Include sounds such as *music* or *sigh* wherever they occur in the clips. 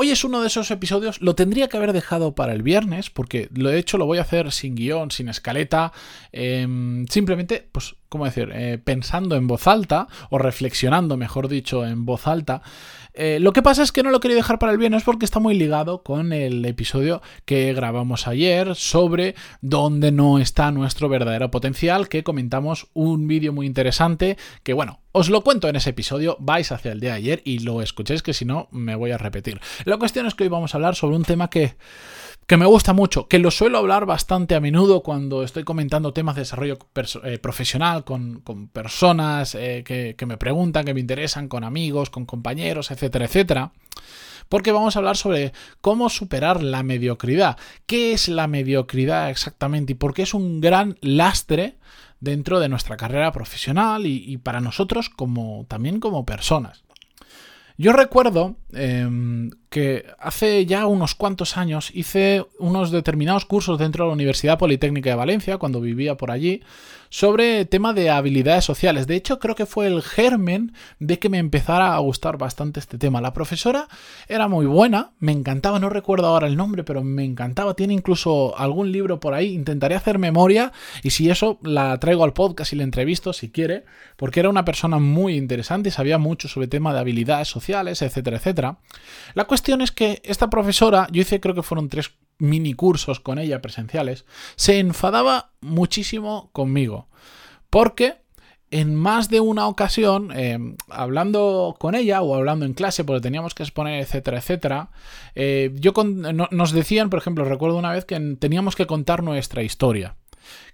Hoy es uno de esos episodios, lo tendría que haber dejado para el viernes, porque lo he hecho, lo voy a hacer sin guion, sin escaleta, em, simplemente, pues, ¿cómo decir?, eh, pensando en voz alta, o reflexionando, mejor dicho, en voz alta, eh, lo que pasa es que no lo quería dejar para el viernes porque está muy ligado con el episodio que grabamos ayer sobre dónde no está nuestro verdadero potencial, que comentamos un vídeo muy interesante que bueno, os lo cuento en ese episodio, vais hacia el día de ayer y lo escuchéis que si no me voy a repetir. La cuestión es que hoy vamos a hablar sobre un tema que que me gusta mucho, que lo suelo hablar bastante a menudo cuando estoy comentando temas de desarrollo eh, profesional con, personas eh, que, me preguntan, que me interesan, con amigos, con compañeros, etcétera, etcétera. Porque vamos a hablar sobre cómo superar la mediocridad. ¿Qué es la mediocridad exactamente? Y por qué es un gran lastre dentro de nuestra carrera profesional y, y para nosotros como también como personas. Yo recuerdo em, que hace ya unos cuantos años hice unos determinados cursos dentro de la Universidad Politécnica de Valencia, cuando vivía por allí, sobre tema de habilidades sociales. De hecho, creo que fue el germen de que me empezara a gustar bastante este tema. La profesora era muy buena, me encantaba, no recuerdo ahora el nombre, pero me encantaba. Tiene incluso algún libro por ahí. Intentaré hacer memoria y si eso la traigo al podcast y le entrevisto si quiere, porque era una persona muy interesante y sabía mucho sobre tema de habilidades sociales, etcétera, etcétera. La cuestión es que esta profesora, yo hice creo que fueron tres mini cursos con ella presenciales, se enfadaba muchísimo conmigo. Porque en más de una ocasión, em, hablando con ella o hablando en clase, porque teníamos que exponer, etcétera, etcétera, eh, yo nos decían, por ejemplo, recuerdo una vez que teníamos que contar nuestra historia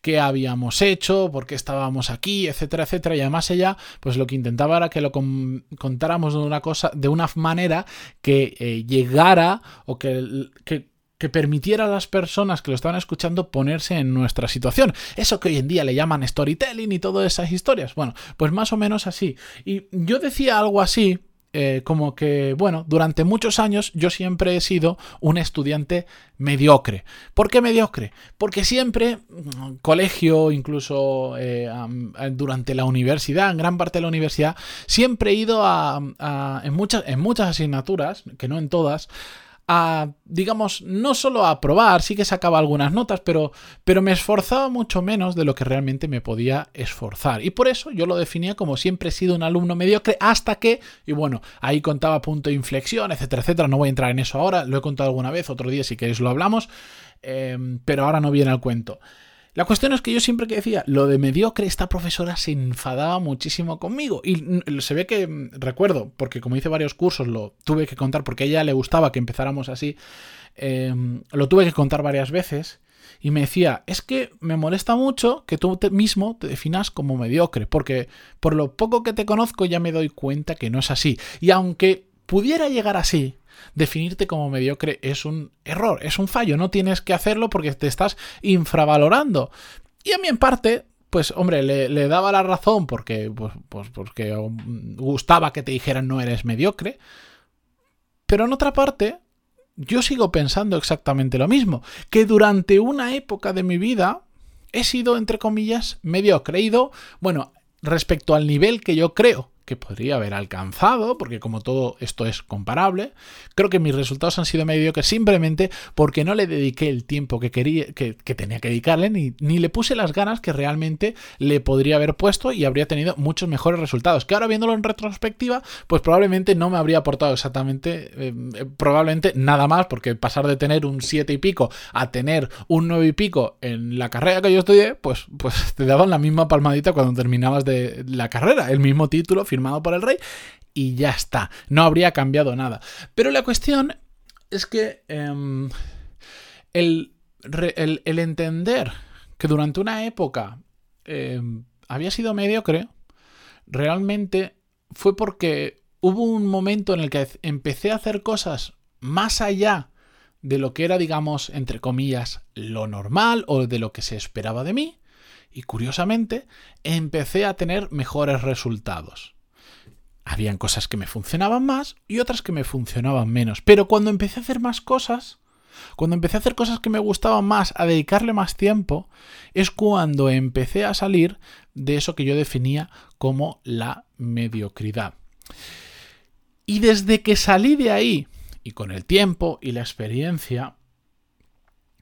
qué habíamos hecho, por qué estábamos aquí, etcétera, etcétera. Y además ella, pues lo que intentaba era que lo contáramos de una cosa, de una manera que eh, llegara o que, que que permitiera a las personas que lo estaban escuchando ponerse en nuestra situación. Eso que hoy en día le llaman storytelling y todas esas historias. Bueno, pues más o menos así. Y yo decía algo así, eh, como que, bueno, durante muchos años yo siempre he sido un estudiante mediocre. ¿Por qué mediocre? Porque siempre, mm, colegio, incluso eh, durante la universidad, en gran parte de la universidad, siempre he ido en, muchas, en muchas asignaturas, que no en todas, a, digamos, no solo a probar, sí que sacaba algunas notas, pero, pero me esforzaba mucho menos de lo que realmente me podía esforzar. Y por eso yo lo definía como siempre he sido un alumno mediocre hasta que, y bueno, ahí contaba punto de inflexión, etcétera, etcétera. No voy a entrar en eso ahora, lo he contado alguna vez, otro día si queréis lo hablamos, eh, pero ahora no viene al cuento. La cuestión es que yo siempre que decía lo de mediocre, esta profesora se enfadaba muchísimo conmigo. Y se ve que, mm, recuerdo, porque como hice varios cursos, lo tuve que contar porque a ella le gustaba que empezáramos así, em, lo tuve que contar varias veces. Y me decía, es que me molesta mucho que tú mismo te definas como mediocre, porque por lo poco que te conozco ya me doy cuenta que no es así. Y aunque pudiera llegar así, definirte como mediocre es un error, es un fallo, no tienes que hacerlo porque te estás infravalorando. Y a mí en parte, pues hombre, le, daba la razón porque, pues, pues, porque gustaba que te dijeran no eres mediocre, pero en otra parte, yo sigo pensando exactamente lo mismo, que durante una época de mi vida he sido, entre comillas, medio creído, bueno, respecto al nivel que yo creo que podría haber alcanzado, porque como todo esto es comparable, creo que mis resultados han sido mediocres simplemente porque no le dediqué el tiempo que quería, que, tenía que dedicarle, ni, ni, le puse las ganas que realmente le podría haber puesto y habría tenido muchos mejores resultados. Que ahora viéndolo en retrospectiva, pues probablemente no me habría aportado exactamente, eh, probablemente nada más, porque pasar de tener un 7 y pico a tener un 9 y pico en la carrera que yo estudié, pues, pues te daban la misma palmadita cuando terminabas de la carrera, el mismo título firmado por el rey y ya está. No habría cambiado nada. Pero la cuestión es que em, el, entender que durante una época em, había sido mediocre, realmente fue porque hubo un momento en el que empecé a hacer cosas más allá de lo que era, digamos, entre comillas, lo normal o de lo que se esperaba de mí. Y curiosamente, empecé a tener mejores resultados. Habían cosas que me funcionaban más y otras que me funcionaban menos. Pero cuando empecé a hacer más cosas, cuando empecé a hacer cosas que me gustaban más, a dedicarle más tiempo, es cuando empecé a salir de eso que yo definía como la mediocridad. Y desde que salí de ahí, y con el tiempo y la experiencia,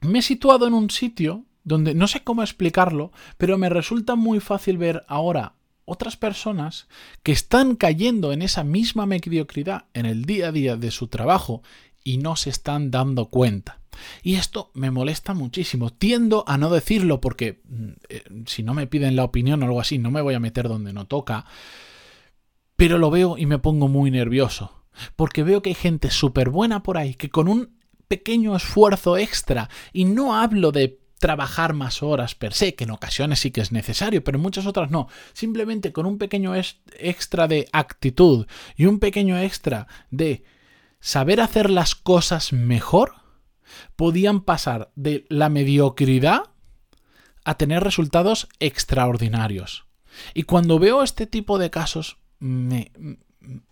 me he situado en un sitio donde no sé cómo explicarlo, pero me resulta muy fácil ver ahora otras personas que están cayendo en esa misma mediocridad en el día a día de su trabajo y no se están dando cuenta. Y esto me molesta muchísimo. Tiendo a no decirlo porque mm, eh, si no me piden la opinión o algo así, no me voy a meter donde no toca. Pero lo veo y me pongo muy nervioso. Porque veo que hay gente súper buena por ahí que con un pequeño esfuerzo extra, y no hablo de trabajar más horas per se, que en ocasiones sí que es necesario, pero en muchas otras no. Simplemente con un pequeño extra de actitud y un pequeño extra de saber hacer las cosas mejor, podían pasar de la mediocridad a tener resultados extraordinarios. Y cuando veo este tipo de casos, me,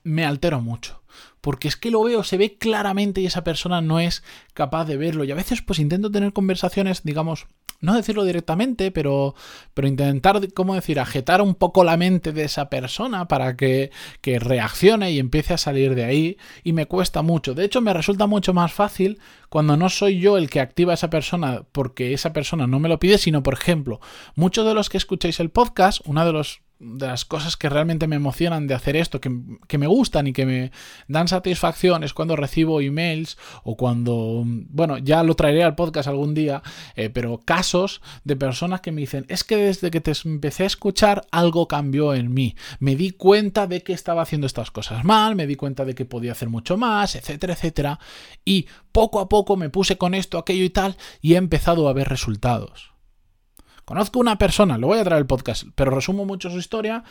me altero mucho. Porque es que lo veo, se ve claramente y esa persona no es capaz de verlo. Y a veces pues intento tener conversaciones, digamos, no decirlo directamente, pero, pero intentar, ¿cómo decir?, ajetar un poco la mente de esa persona para que, que reaccione y empiece a salir de ahí. Y me cuesta mucho. De hecho, me resulta mucho más fácil cuando no soy yo el que activa a esa persona porque esa persona no me lo pide, sino, por ejemplo, muchos de los que escucháis el podcast, uno de las cosas que realmente me emocionan de hacer esto, que, me gustan y que me dan satisfacción es cuando recibo emails o cuando, bueno, ya lo traeré al podcast algún día, eh, pero casos de personas que me dicen, es que desde que te empecé a escuchar algo cambió en mí, me di cuenta de que estaba haciendo estas cosas mal, me di cuenta de que podía hacer mucho más, etcétera, etcétera, y poco a poco me puse con esto, aquello y tal, y he empezado a ver resultados. Conozco una persona, lo voy a traer el podcast, pero resumo mucho su historia.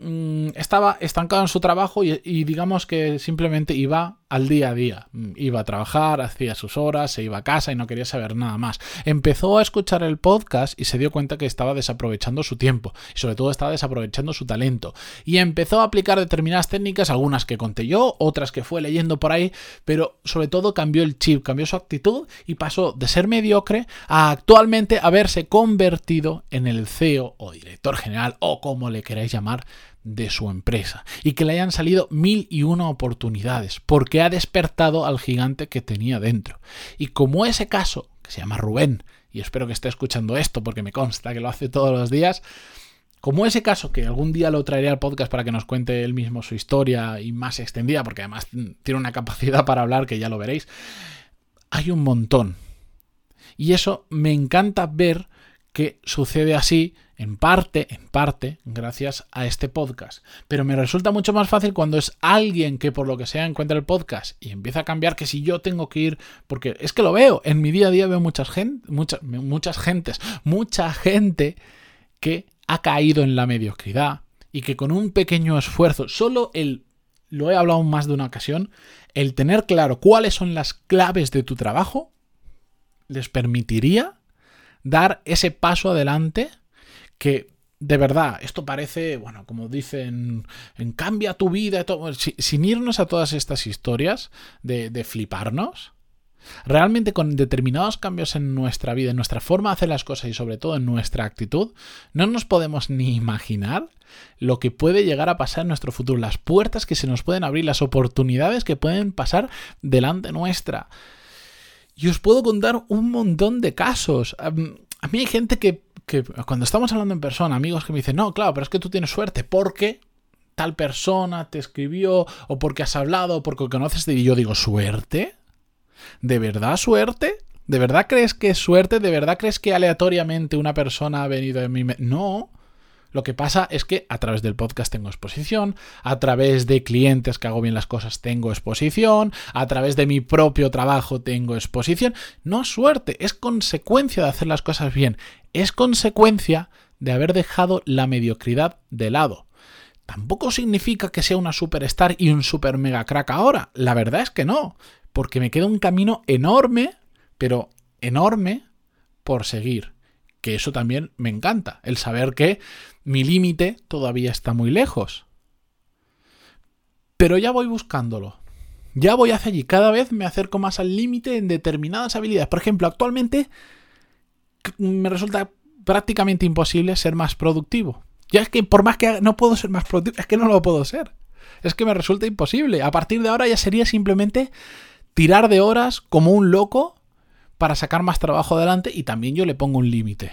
Mm, estaba estancado en su trabajo y, digamos que simplemente iba al día a día. Mm, iba a trabajar, hacía sus horas, se iba a casa y no quería saber nada más. Empezó a escuchar el podcast y se dio cuenta que estaba desaprovechando su tiempo y sobre todo estaba desaprovechando su talento. Y empezó a aplicar determinadas técnicas, algunas que conté yo, otras que fue leyendo por ahí, pero sobre todo cambió el chip, cambió su actitud y pasó de ser mediocre a actualmente haberse convertido en el CEO o director general o como le queráis llamar de su empresa y que le hayan salido mil y una oportunidades porque ha despertado al gigante que tenía dentro. Y como ese caso, que se llama Rubén, y espero que esté escuchando esto porque me consta que lo hace todos los días, como ese caso, que algún día lo traeré al podcast para que nos cuente él mismo su historia y más extendida, porque además tiene una capacidad para hablar que ya lo veréis, hay un montón. Y eso me encanta ver que sucede así en parte, en parte, gracias a este podcast. Pero me resulta mucho más fácil cuando es alguien que por lo que sea encuentra el podcast y empieza a cambiar que si yo tengo que ir, porque es que lo veo, en mi día a día veo muchas gente, muchas, gentes, mucha gente que ha caído en la mediocridad y que con un pequeño esfuerzo, solo el, lo he hablado más de una ocasión, el tener claro cuáles son las claves de tu trabajo, les permitiría dar ese paso adelante que de verdad, esto parece, bueno, como dicen, en cambia tu vida, sin irnos a todas estas historias de, de, fliparnos, realmente con determinados cambios en nuestra vida, en nuestra forma de hacer las cosas y sobre todo en nuestra actitud, no nos podemos ni imaginar lo que puede llegar a pasar en nuestro futuro, las puertas que se nos pueden abrir, las oportunidades que pueden pasar delante nuestra. Y os puedo contar un montón de casos. A mí hay gente que que cuando estamos hablando en persona, amigos que me dicen, no, claro, pero es que tú tienes suerte porque tal persona te escribió o porque has hablado o porque conoces y yo digo, ¿suerte? ¿De verdad suerte? ¿De verdad crees que es suerte? ¿De verdad crees que aleatoriamente una persona ha venido en mi... No. Lo que pasa es que a través del podcast tengo exposición, a través de clientes que hago bien las cosas tengo exposición, a través de mi propio trabajo tengo exposición. No es suerte, es consecuencia de hacer las cosas bien, es consecuencia de haber dejado la mediocridad de lado. Tampoco significa que sea una superstar y un super mega crack ahora, la verdad es que no. porque me queda un camino enorme, pero enorme por seguir. Que eso también me encanta, el saber que mi límite todavía está muy lejos. Pero ya voy buscándolo. Ya voy hacia allí. Cada vez me acerco más al límite en determinadas habilidades. Por ejemplo, actualmente me resulta prácticamente imposible ser más productivo. Ya es que por más que no puedo ser más productivo, es que no lo puedo ser. Es que me resulta imposible. A partir de ahora ya sería simplemente tirar de horas como un loco para sacar más trabajo adelante y también yo le pongo un límite.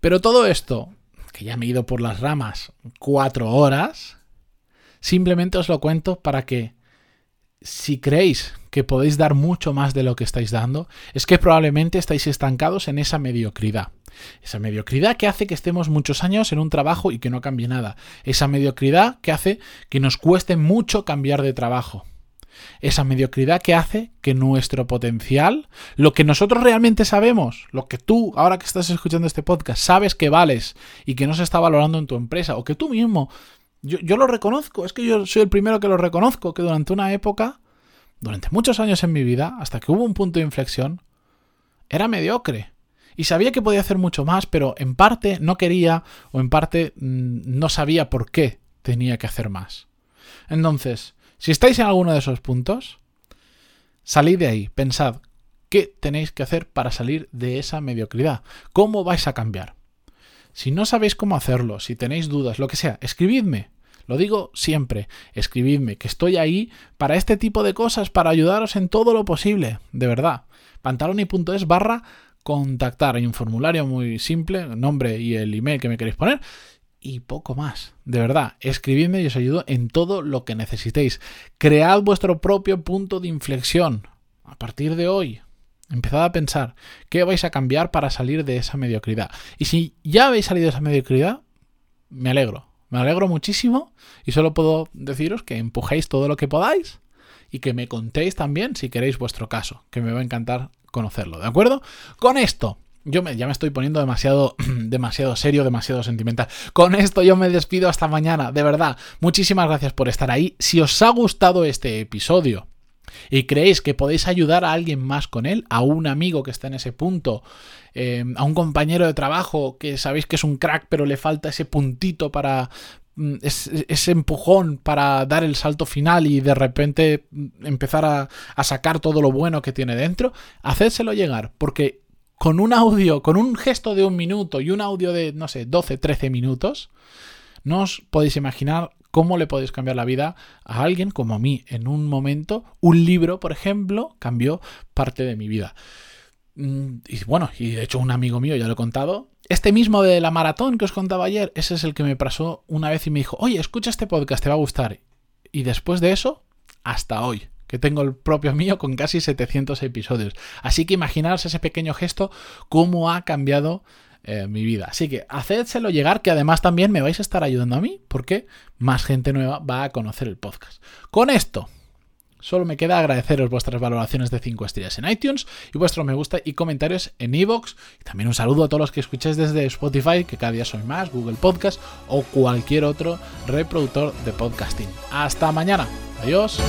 Pero todo esto, que ya me he ido por las ramas cuatro horas, simplemente os lo cuento para que si creéis que podéis dar mucho más de lo que estáis dando, es que probablemente estáis estancados en esa mediocridad. Esa mediocridad que hace que estemos muchos años en un trabajo y que no cambie nada. Esa mediocridad que hace que nos cueste mucho cambiar de trabajo. Esa mediocridad que hace que nuestro potencial, lo que nosotros realmente sabemos, lo que tú, ahora que estás escuchando este podcast, sabes que vales y que no se está valorando en tu empresa, o que tú mismo yo, yo, lo reconozco, es que yo soy el primero que lo reconozco, que durante una época, durante muchos años en mi vida, hasta que hubo un punto de inflexión, era mediocre. Y sabía que podía hacer mucho más, pero en parte no quería o en parte mm, no sabía por qué tenía que hacer más. Entonces, si estáis en alguno de esos puntos, salid de ahí, pensad qué tenéis que hacer para salir de esa mediocridad, cómo vais a cambiar. Si no sabéis cómo hacerlo, si tenéis dudas, lo que sea, escribidme. Lo digo siempre, escribidme, que estoy ahí para este tipo de cosas, para ayudaros en todo lo posible, de verdad. pantaloni.es barra contactar. Hay un formulario muy simple, nombre y el email que me queréis poner. Y poco más. De verdad, escribidme y os ayudo en todo lo que necesitéis. Cread vuestro propio punto de inflexión. A partir de hoy, Empezad a pensar qué vais a cambiar para salir de esa mediocridad. Y si ya habéis salido de esa mediocridad, me alegro. Me alegro muchísimo y solo puedo deciros que empujéis todo lo que podáis y que me contéis también si queréis vuestro caso, que me va a encantar conocerlo, ¿de acuerdo? Con esto, yo me, ya me estoy poniendo demasiado, *clears throat* demasiado serio, demasiado sentimental. Con esto yo me despido hasta mañana, de verdad. Muchísimas gracias por estar ahí. Si os ha gustado este episodio, y creéis que podéis ayudar a alguien más con él, a un amigo que está en ese punto, eh, a un compañero de trabajo que sabéis que es un crack pero le falta ese puntito para mm, ese, empujón para dar el salto final y de repente mm, empezar a, a sacar todo lo bueno que tiene dentro, hacédselo llegar, porque con un audio, con un gesto de un minuto y un audio de, no sé, 12, 13 minutos, no os podéis imaginar cómo le podéis cambiar la vida a alguien como a mí. En un momento, un libro, por ejemplo, cambió parte de mi vida. Mm, y bueno, y de hecho un amigo mío, ya lo he contado, este mismo de la maratón que os contaba ayer, ese es el que me pasó una vez y me dijo, oye, escucha este podcast, te va a gustar. Y después de eso, hasta hoy que tengo el propio mío con casi 700 episodios. Así que imaginaros ese pequeño gesto, cómo ha cambiado eh, mi vida. Así que hacédselo llegar, que además también me vais a estar ayudando a mí, porque más gente nueva va a conocer el podcast. Con esto, Solo me queda agradeceros vuestras valoraciones de 5 estrellas en iTunes y vuestro me gusta y comentarios en iVoox. y también un saludo a todos los que escucháis desde Spotify, que cada día soy más, Google Podcast o cualquier otro reproductor de podcasting. Hasta mañana. Adiós.